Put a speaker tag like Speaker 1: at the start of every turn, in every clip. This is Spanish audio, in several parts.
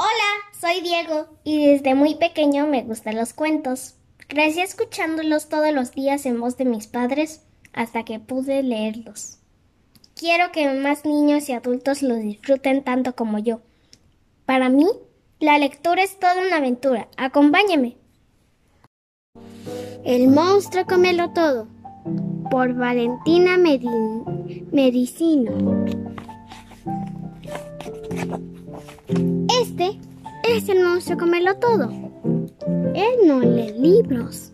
Speaker 1: Hola, soy Diego y desde muy pequeño me gustan los cuentos. Crecí escuchándolos todos los días en voz de mis padres hasta que pude leerlos. Quiero que más niños y adultos los disfruten tanto como yo. Para mí, la lectura es toda una aventura. Acompáñeme. El monstruo comelo todo por Valentina Medicino. Este es el monstruo comelo todo. Él no lee libros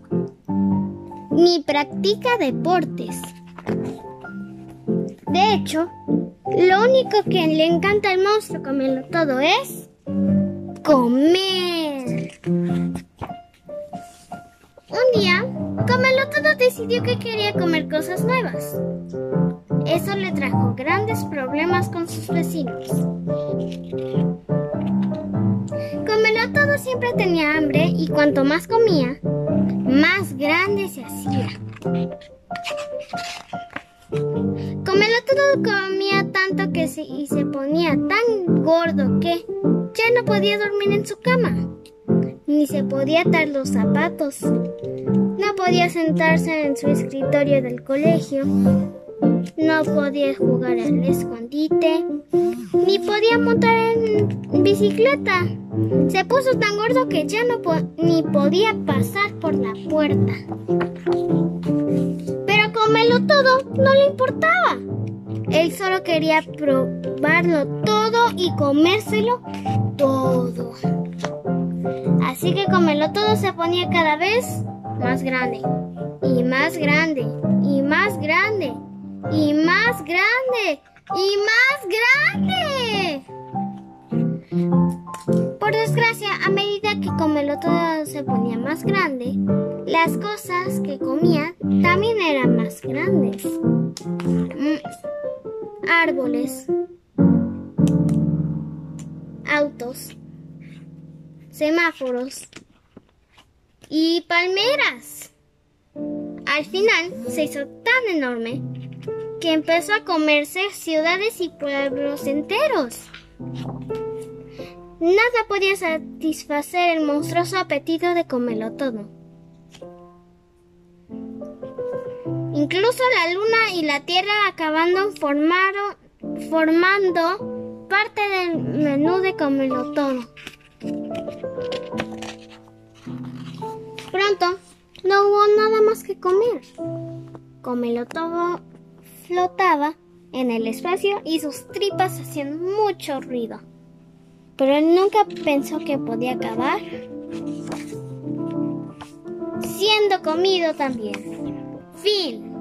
Speaker 1: ni practica deportes. De hecho, lo único que le encanta al monstruo comelo todo es comer. Un día, Comelo todo decidió que quería comer cosas nuevas. Eso le trajo grandes problemas con sus vecinos. Siempre tenía hambre y cuanto más comía, más grande se hacía. Comelo todo comía tanto que se, y se ponía tan gordo que ya no podía dormir en su cama, ni se podía atar los zapatos, no podía sentarse en su escritorio del colegio, no podía jugar al escondite, ni podía montar en bicicleta. Se puso tan gordo que ya no ni podía pasar por la puerta. Pero comerlo todo no le importaba. Él solo quería probarlo todo y comérselo todo. Así que comerlo todo se ponía cada vez más grande y más grande y más grande y más grande y más grande. Por desgracia, a medida que Comelo todo se ponía más grande, las cosas que comía también eran más grandes. Árboles, autos, semáforos y palmeras. Al final se hizo tan enorme que empezó a comerse ciudades y pueblos enteros. Nada podía satisfacer el monstruoso apetito de comerlo todo. Incluso la luna y la tierra acabando formando parte del menú de comerlo todo. Pronto no hubo nada más que comer. Comerlo todo flotaba en el espacio y sus tripas hacían mucho ruido. Pero él nunca pensó que podía acabar siendo comido también. Fin.